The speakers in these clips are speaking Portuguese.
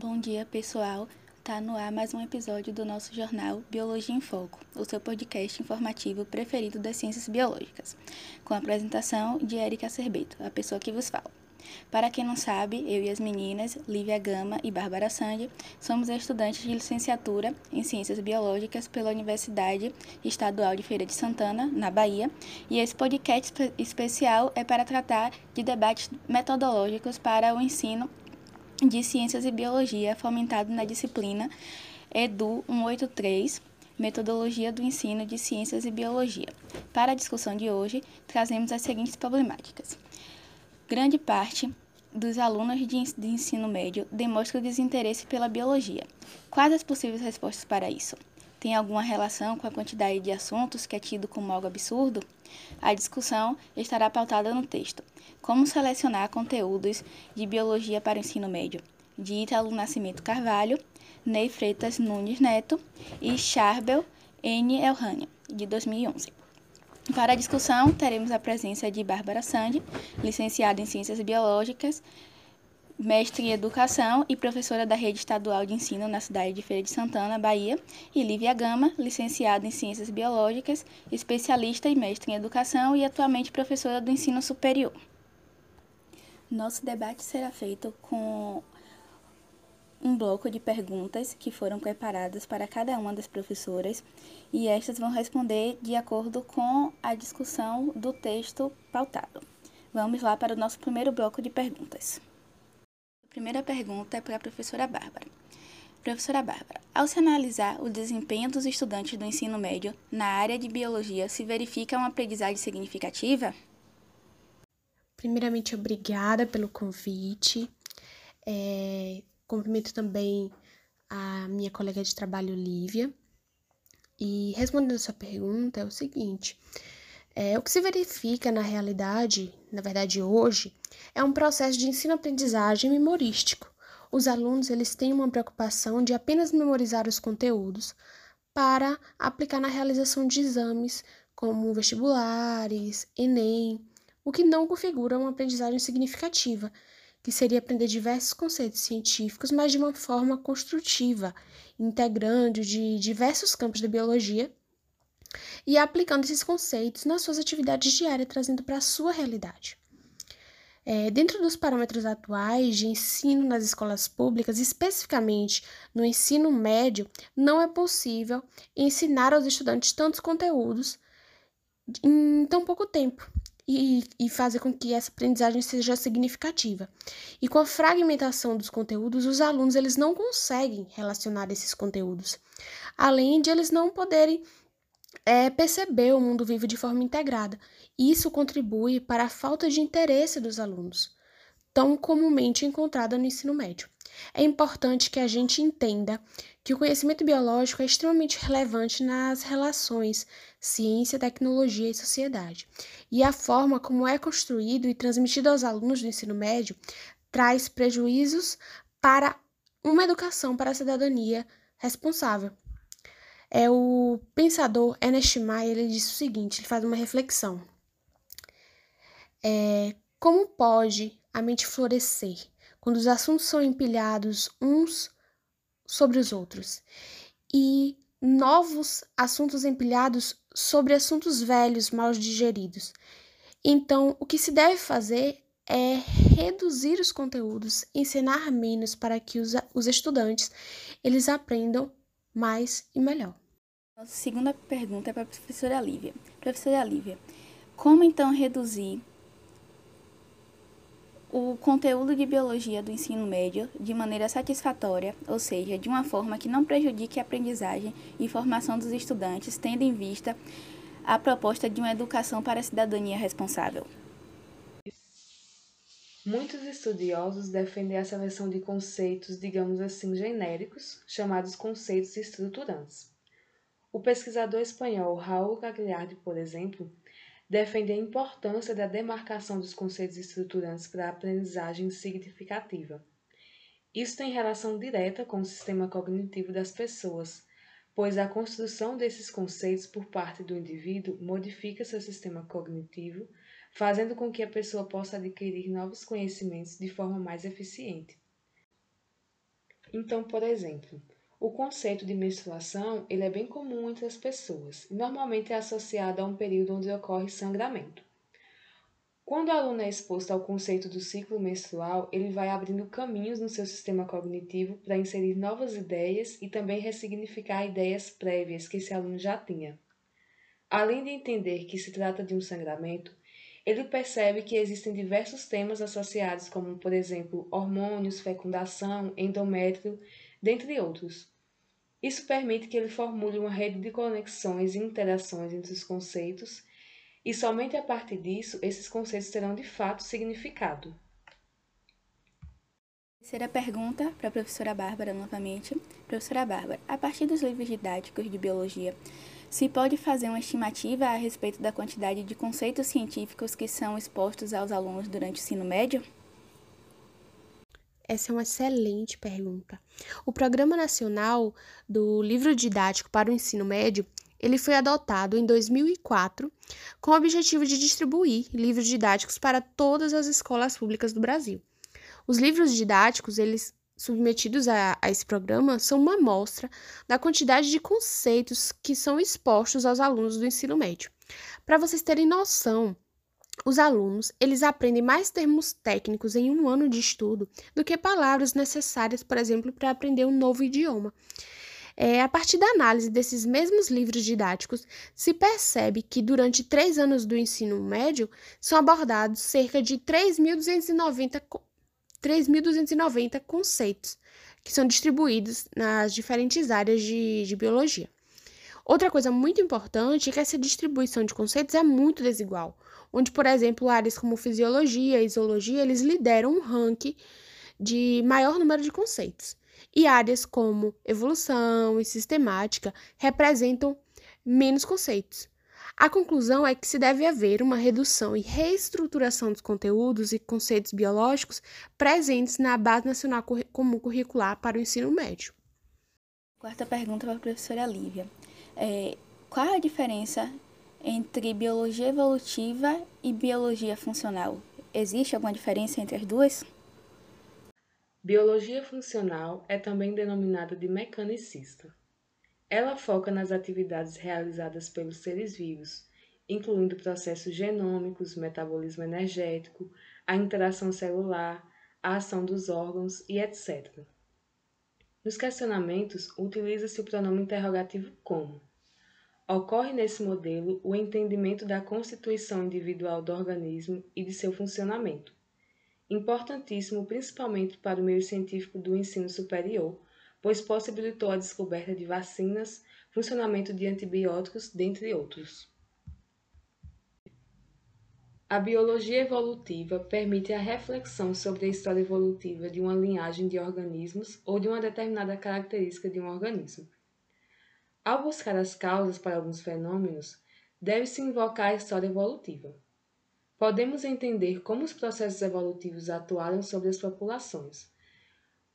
Bom dia, pessoal. Tá no ar mais um episódio do nosso jornal Biologia em Foco, o seu podcast informativo preferido das ciências biológicas, com a apresentação de Erika Cerbeto, a pessoa que vos fala. Para quem não sabe, eu e as meninas, Lívia Gama e Bárbara Sandy, somos estudantes de licenciatura em Ciências Biológicas pela Universidade Estadual de Feira de Santana, na Bahia, e esse podcast especial é para tratar de debates metodológicos para o ensino de Ciências e Biologia, fomentado na disciplina EDU 183, Metodologia do Ensino de Ciências e Biologia. Para a discussão de hoje, trazemos as seguintes problemáticas. Grande parte dos alunos de ensino médio demonstra desinteresse pela biologia. Quais as possíveis respostas para isso? Tem alguma relação com a quantidade de assuntos que é tido como algo absurdo? A discussão estará pautada no texto. Como selecionar conteúdos de biologia para o ensino médio? De Ítalo Nascimento Carvalho, Ney Freitas Nunes Neto e Charbel N. Elhania, de 2011. Para a discussão, teremos a presença de Bárbara Sandi, licenciada em Ciências Biológicas, mestre em Educação e professora da Rede Estadual de Ensino na cidade de Feira de Santana, Bahia, e Lívia Gama, licenciada em Ciências Biológicas, especialista e mestre em Educação e atualmente professora do Ensino Superior. Nosso debate será feito com um bloco de perguntas que foram preparadas para cada uma das professoras e estas vão responder de acordo com a discussão do texto pautado. Vamos lá para o nosso primeiro bloco de perguntas. Primeira pergunta é para a professora Bárbara. Professora Bárbara, ao se analisar o desempenho dos estudantes do ensino médio na área de biologia, se verifica uma aprendizagem significativa? Primeiramente, obrigada pelo convite. É, cumprimento também a minha colega de trabalho, Lívia. E respondendo a sua pergunta, é o seguinte: é, o que se verifica na realidade, na verdade hoje, é um processo de ensino-aprendizagem memorístico. Os alunos eles têm uma preocupação de apenas memorizar os conteúdos para aplicar na realização de exames como vestibulares, Enem, o que não configura uma aprendizagem significativa, que seria aprender diversos conceitos científicos, mas de uma forma construtiva, integrando de diversos campos da biologia e aplicando esses conceitos nas suas atividades diárias, trazendo para a sua realidade. É, dentro dos parâmetros atuais de ensino nas escolas públicas, especificamente no ensino médio, não é possível ensinar aos estudantes tantos conteúdos em tão pouco tempo, e, e fazer com que essa aprendizagem seja significativa. E com a fragmentação dos conteúdos, os alunos eles não conseguem relacionar esses conteúdos, além de eles não poderem é, perceber o mundo vivo de forma integrada. Isso contribui para a falta de interesse dos alunos, tão comumente encontrada no ensino médio. É importante que a gente entenda que o conhecimento biológico é extremamente relevante nas relações ciência, tecnologia e sociedade. E a forma como é construído e transmitido aos alunos do ensino médio traz prejuízos para uma educação para a cidadania responsável. É o pensador Ernest Mayer, ele diz o seguinte, ele faz uma reflexão. É, como pode a mente florescer quando os assuntos são empilhados uns sobre os outros e novos assuntos empilhados sobre assuntos velhos mal digeridos. Então, o que se deve fazer é reduzir os conteúdos, ensinar menos para que os, os estudantes eles aprendam mais e melhor. Nossa segunda pergunta é para a professora Lívia. Professora Lívia, como então reduzir o conteúdo de biologia do ensino médio de maneira satisfatória, ou seja, de uma forma que não prejudique a aprendizagem e formação dos estudantes, tendo em vista a proposta de uma educação para a cidadania responsável. Muitos estudiosos defendem a seleção de conceitos, digamos assim, genéricos, chamados conceitos estruturantes. O pesquisador espanhol Raul Gagliardi, por exemplo, defende a importância da demarcação dos conceitos estruturantes para a aprendizagem significativa. Isso tem relação direta com o sistema cognitivo das pessoas, pois a construção desses conceitos por parte do indivíduo modifica seu sistema cognitivo, fazendo com que a pessoa possa adquirir novos conhecimentos de forma mais eficiente. Então, por exemplo, o conceito de menstruação ele é bem comum entre as pessoas e normalmente é associado a um período onde ocorre sangramento. Quando o aluno é exposto ao conceito do ciclo menstrual, ele vai abrindo caminhos no seu sistema cognitivo para inserir novas ideias e também ressignificar ideias prévias que esse aluno já tinha. Além de entender que se trata de um sangramento, ele percebe que existem diversos temas associados, como, por exemplo, hormônios, fecundação, endométrio, dentre outros. Isso permite que ele formule uma rede de conexões e interações entre os conceitos e somente a partir disso esses conceitos terão de fato significado. Terceira pergunta para a professora Bárbara novamente. Professora Bárbara, a partir dos livros didáticos de biologia, se pode fazer uma estimativa a respeito da quantidade de conceitos científicos que são expostos aos alunos durante o ensino médio? Essa é uma excelente pergunta. O Programa Nacional do Livro Didático para o Ensino Médio ele foi adotado em 2004 com o objetivo de distribuir livros didáticos para todas as escolas públicas do Brasil. Os livros didáticos, eles submetidos a, a, esse programa, são uma amostra da quantidade de conceitos que são expostos aos alunos do ensino médio. Para vocês terem noção, os alunos, eles aprendem mais termos técnicos em um ano de estudo do que palavras necessárias, por exemplo, para aprender um novo idioma. É, a partir da análise desses mesmos livros didáticos, se percebe que durante três anos do ensino médio são abordados cerca de 3.290 conceitos, que são distribuídos nas diferentes áreas de, de biologia. Outra coisa muito importante é que essa distribuição de conceitos é muito desigual, onde, por exemplo, áreas como fisiologia e zoologia, eles lideram um ranking de maior número de conceitos e áreas como evolução e sistemática representam menos conceitos. A conclusão é que se deve haver uma redução e reestruturação dos conteúdos e conceitos biológicos presentes na Base Nacional Comum Curricular para o Ensino Médio. Quarta pergunta para a professora Lívia. É, qual a diferença entre biologia evolutiva e biologia funcional? Existe alguma diferença entre as duas? Biologia funcional é também denominada de mecanicista. Ela foca nas atividades realizadas pelos seres vivos, incluindo processos genômicos, metabolismo energético, a interação celular, a ação dos órgãos e etc. Nos questionamentos, utiliza-se o pronome interrogativo como. Ocorre nesse modelo o entendimento da constituição individual do organismo e de seu funcionamento importantíssimo principalmente para o meio científico do ensino superior, pois possibilitou a descoberta de vacinas, funcionamento de antibióticos, dentre outros. A biologia evolutiva permite a reflexão sobre a história evolutiva de uma linhagem de organismos ou de uma determinada característica de um organismo. Ao buscar as causas para alguns fenômenos, deve-se invocar a história evolutiva podemos entender como os processos evolutivos atuaram sobre as populações.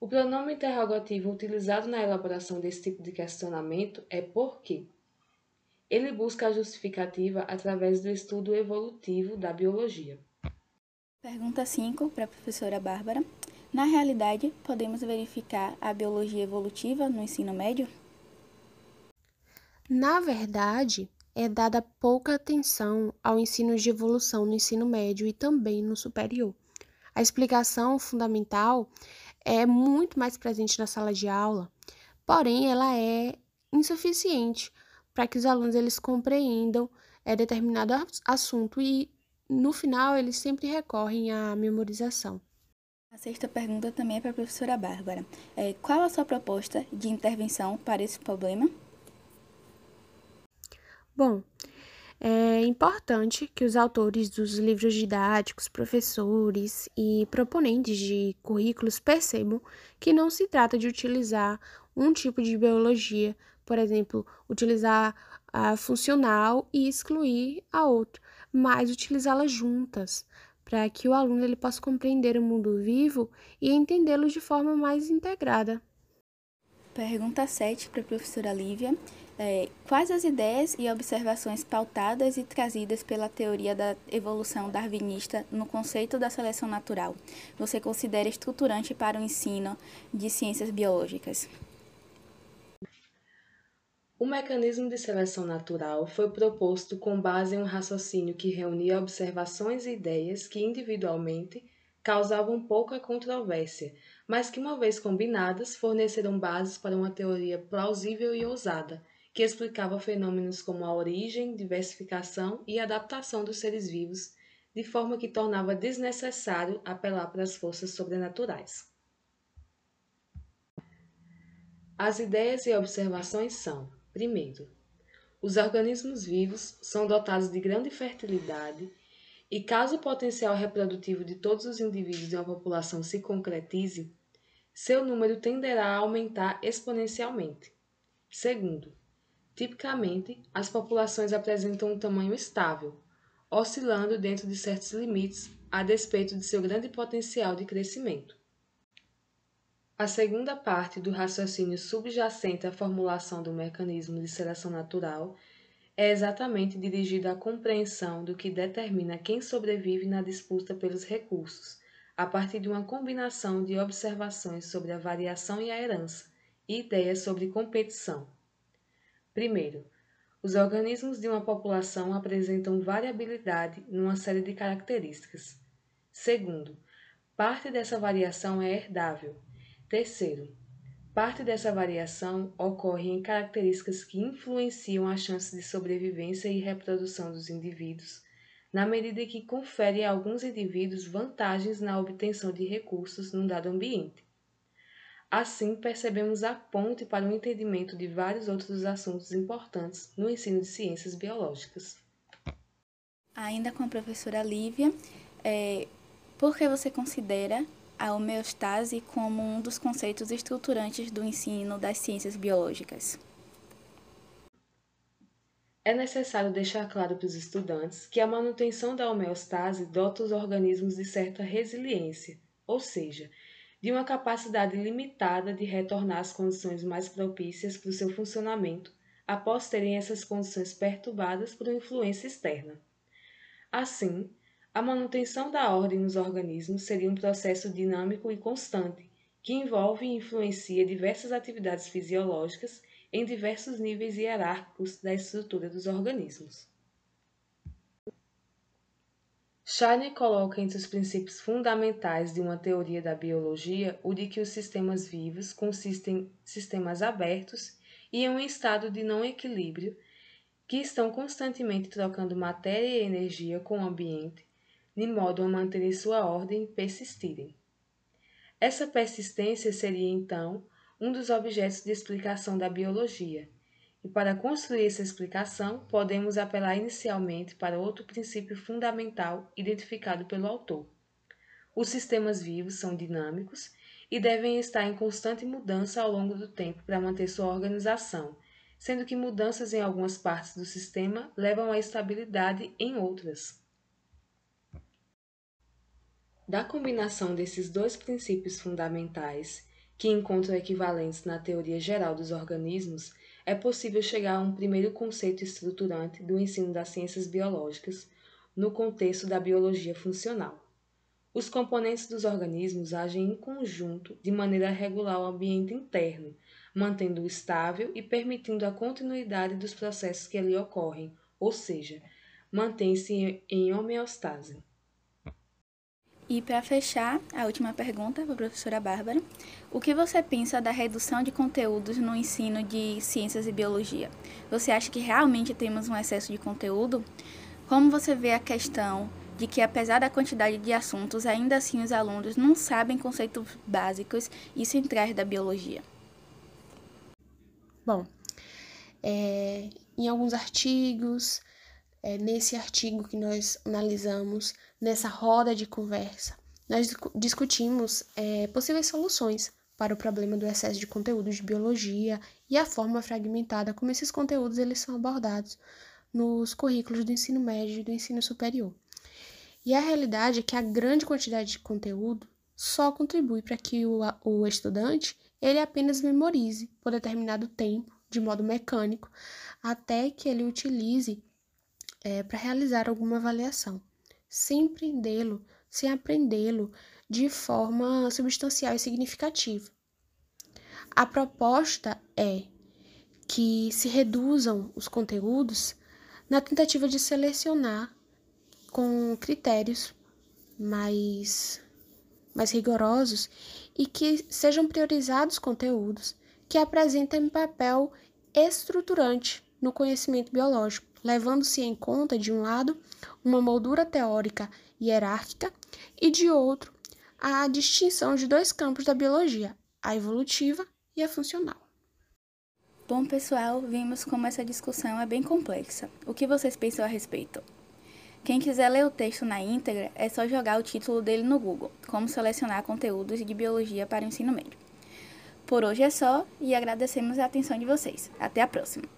O pronome interrogativo utilizado na elaboração desse tipo de questionamento é por quê. Ele busca a justificativa através do estudo evolutivo da biologia. Pergunta 5 para a professora Bárbara. Na realidade, podemos verificar a biologia evolutiva no ensino médio? Na verdade, é dada pouca atenção ao ensino de evolução no ensino médio e também no superior. A explicação fundamental é muito mais presente na sala de aula, porém ela é insuficiente para que os alunos eles compreendam é, determinado assunto e no final eles sempre recorrem à memorização. A sexta pergunta também é para a professora Bárbara. É, qual a sua proposta de intervenção para esse problema? Bom, é importante que os autores dos livros didáticos, professores e proponentes de currículos percebam que não se trata de utilizar um tipo de biologia, por exemplo, utilizar a funcional e excluir a outra, mas utilizá-las juntas, para que o aluno ele possa compreender o mundo vivo e entendê-lo de forma mais integrada. Pergunta 7 para a professora Lívia. É, quais as ideias e observações pautadas e trazidas pela teoria da evolução darwinista no conceito da seleção natural você considera estruturante para o ensino de ciências biológicas? O mecanismo de seleção natural foi proposto com base em um raciocínio que reunia observações e ideias que individualmente causavam pouca controvérsia, mas que, uma vez combinadas, forneceram bases para uma teoria plausível e ousada, que explicava fenômenos como a origem, diversificação e adaptação dos seres vivos, de forma que tornava desnecessário apelar para as forças sobrenaturais. As ideias e observações são Primeiro, os organismos vivos são dotados de grande fertilidade e, caso o potencial reprodutivo de todos os indivíduos de uma população se concretize, seu número tenderá a aumentar exponencialmente. Segundo, tipicamente, as populações apresentam um tamanho estável, oscilando dentro de certos limites a despeito de seu grande potencial de crescimento. A segunda parte do raciocínio subjacente à formulação do mecanismo de seleção natural é exatamente dirigida à compreensão do que determina quem sobrevive na disputa pelos recursos, a partir de uma combinação de observações sobre a variação e a herança e ideias sobre competição. Primeiro, os organismos de uma população apresentam variabilidade numa série de características. Segundo, parte dessa variação é herdável Terceiro, parte dessa variação ocorre em características que influenciam a chance de sobrevivência e reprodução dos indivíduos, na medida que confere a alguns indivíduos vantagens na obtenção de recursos num dado ambiente. Assim, percebemos a ponte para o entendimento de vários outros assuntos importantes no ensino de ciências biológicas. Ainda com a professora Lívia, é, por que você considera a homeostase como um dos conceitos estruturantes do ensino das ciências biológicas. É necessário deixar claro para os estudantes que a manutenção da homeostase dota os organismos de certa resiliência, ou seja, de uma capacidade limitada de retornar às condições mais propícias para o seu funcionamento após terem essas condições perturbadas por influência externa. Assim, a manutenção da ordem nos organismos seria um processo dinâmico e constante, que envolve e influencia diversas atividades fisiológicas em diversos níveis hierárquicos da estrutura dos organismos. Scheiner coloca entre os princípios fundamentais de uma teoria da biologia o de que os sistemas vivos consistem em sistemas abertos e em um estado de não equilíbrio que estão constantemente trocando matéria e energia com o ambiente de modo a manterem sua ordem e persistirem. Essa persistência seria, então, um dos objetos de explicação da biologia, e para construir essa explicação, podemos apelar inicialmente para outro princípio fundamental identificado pelo autor. Os sistemas vivos são dinâmicos e devem estar em constante mudança ao longo do tempo para manter sua organização, sendo que mudanças em algumas partes do sistema levam à estabilidade em outras. Da combinação desses dois princípios fundamentais, que encontram equivalentes na teoria geral dos organismos, é possível chegar a um primeiro conceito estruturante do ensino das ciências biológicas no contexto da biologia funcional. Os componentes dos organismos agem em conjunto de maneira a regular o ambiente interno, mantendo-o estável e permitindo a continuidade dos processos que ali ocorrem, ou seja, mantém-se em homeostase. E para fechar, a última pergunta para a professora Bárbara. O que você pensa da redução de conteúdos no ensino de ciências e biologia? Você acha que realmente temos um excesso de conteúdo? Como você vê a questão de que, apesar da quantidade de assuntos, ainda assim os alunos não sabem conceitos básicos e centrais da biologia? Bom, é, em alguns artigos, é, nesse artigo que nós analisamos, nessa roda de conversa, nós discutimos é, possíveis soluções para o problema do excesso de conteúdos de biologia e a forma fragmentada como esses conteúdos eles são abordados nos currículos do ensino médio e do ensino superior. E a realidade é que a grande quantidade de conteúdo só contribui para que o, o estudante ele apenas memorize por determinado tempo de modo mecânico até que ele utilize é, para realizar alguma avaliação, sem aprendê-lo, sem aprendê-lo de forma substancial e significativa. A proposta é que se reduzam os conteúdos na tentativa de selecionar com critérios mais, mais rigorosos e que sejam priorizados conteúdos que apresentem papel estruturante no conhecimento biológico, levando-se em conta, de um lado, uma moldura teórica hierárquica e, de outro, a distinção de dois campos da biologia, a evolutiva e a funcional. Bom, pessoal, vimos como essa discussão é bem complexa. O que vocês pensam a respeito? Quem quiser ler o texto na íntegra, é só jogar o título dele no Google, como selecionar conteúdos de biologia para o ensino médio. Por hoje é só e agradecemos a atenção de vocês. Até a próxima!